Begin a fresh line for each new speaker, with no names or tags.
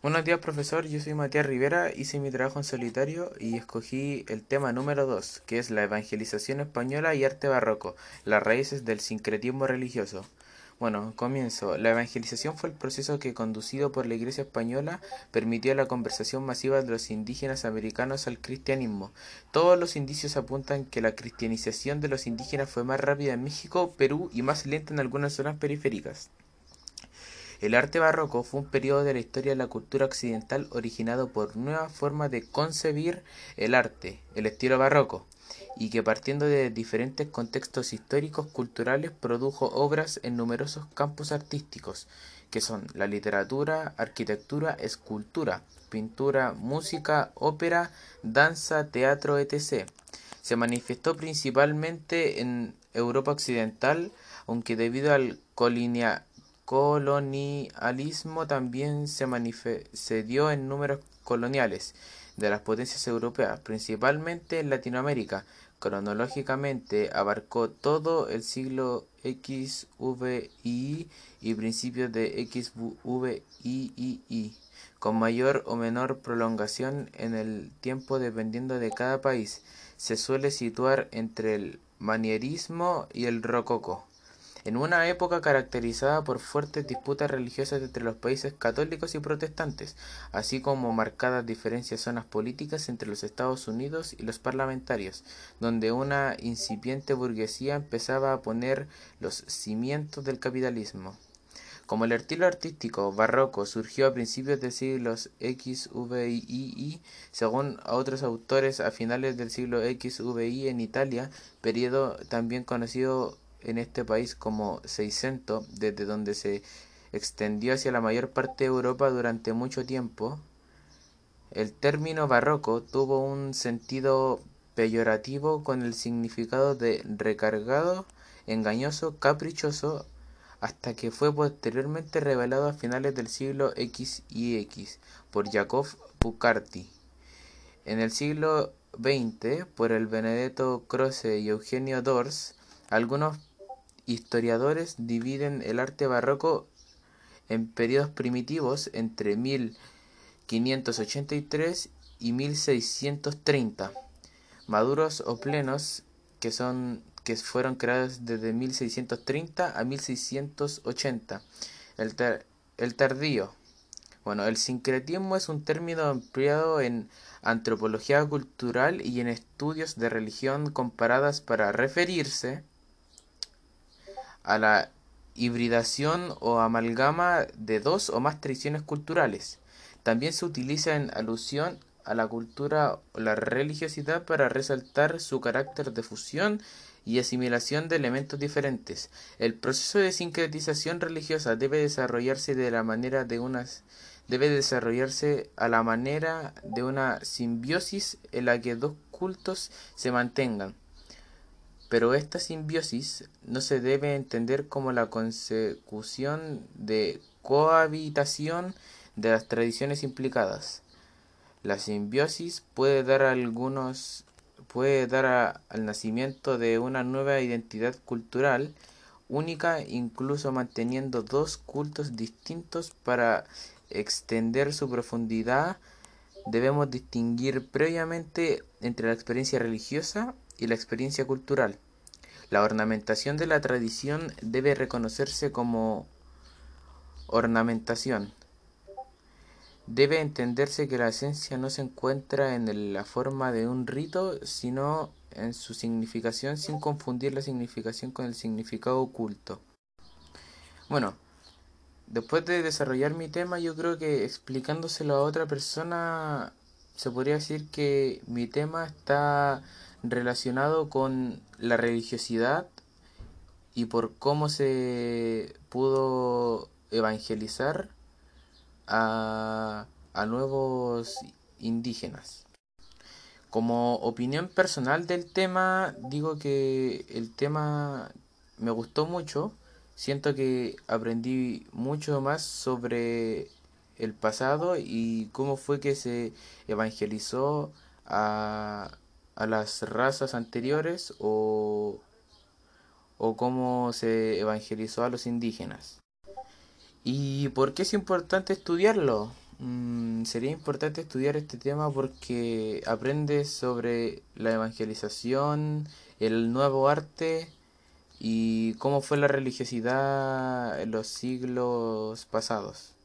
Buenos días, profesor. Yo soy Matías Rivera. Hice mi trabajo en solitario y escogí el tema número 2, que es la evangelización española y arte barroco, las raíces del sincretismo religioso. Bueno, comienzo. La evangelización fue el proceso que, conducido por la Iglesia española, permitió la conversación masiva de los indígenas americanos al cristianismo. Todos los indicios apuntan que la cristianización de los indígenas fue más rápida en México, Perú y más lenta en algunas zonas periféricas. El arte barroco fue un periodo de la historia de la cultura occidental originado por nuevas formas de concebir el arte, el estilo barroco, y que partiendo de diferentes contextos históricos culturales produjo obras en numerosos campos artísticos, que son la literatura, arquitectura, escultura, pintura, música, ópera, danza, teatro, etc. Se manifestó principalmente en Europa occidental, aunque debido al colinia colonialismo también se, se dio en números coloniales de las potencias europeas, principalmente en Latinoamérica. Cronológicamente abarcó todo el siglo XVI y principios de XVII, con mayor o menor prolongación en el tiempo dependiendo de cada país. Se suele situar entre el manierismo y el rococó. En una época caracterizada por fuertes disputas religiosas entre los países católicos y protestantes, así como marcadas diferencias zonas políticas entre los Estados Unidos y los parlamentarios, donde una incipiente burguesía empezaba a poner los cimientos del capitalismo. Como el estilo artístico barroco surgió a principios del siglo XVI, según otros autores a finales del siglo XVI en Italia, periodo también conocido en este país como Seicento, desde donde se extendió hacia la mayor parte de Europa durante mucho tiempo, el término barroco tuvo un sentido peyorativo con el significado de recargado, engañoso, caprichoso, hasta que fue posteriormente revelado a finales del siglo X y X por Jacob Pucarti. En el siglo XX, por el Benedetto Croce y Eugenio Dors, algunos historiadores dividen el arte barroco en periodos primitivos entre 1583 y 1630, maduros o plenos que son que fueron creados desde 1630 a 1680. El, el tardío. Bueno, el sincretismo es un término empleado en antropología cultural y en estudios de religión comparadas para referirse a la hibridación o amalgama de dos o más tradiciones culturales. También se utiliza en alusión a la cultura o la religiosidad para resaltar su carácter de fusión y asimilación de elementos diferentes. El proceso de sincretización religiosa debe desarrollarse de la manera de unas debe desarrollarse a la manera de una simbiosis en la que dos cultos se mantengan. Pero esta simbiosis no se debe entender como la consecución de cohabitación de las tradiciones implicadas. La simbiosis puede dar algunos puede dar al nacimiento de una nueva identidad cultural única incluso manteniendo dos cultos distintos para extender su profundidad debemos distinguir previamente entre la experiencia religiosa y la experiencia cultural. La ornamentación de la tradición debe reconocerse como ornamentación. Debe entenderse que la esencia no se encuentra en la forma de un rito, sino en su significación sin confundir la significación con el significado oculto. Bueno, después de desarrollar mi tema, yo creo que explicándoselo a otra persona, se podría decir que mi tema está relacionado con la religiosidad y por cómo se pudo evangelizar a, a nuevos indígenas. Como opinión personal del tema, digo que el tema me gustó mucho. Siento que aprendí mucho más sobre el pasado y cómo fue que se evangelizó a, a las razas anteriores o, o cómo se evangelizó a los indígenas. ¿Y por qué es importante estudiarlo? Mm, sería importante estudiar este tema porque aprendes sobre la evangelización, el nuevo arte y cómo fue la religiosidad en los siglos pasados.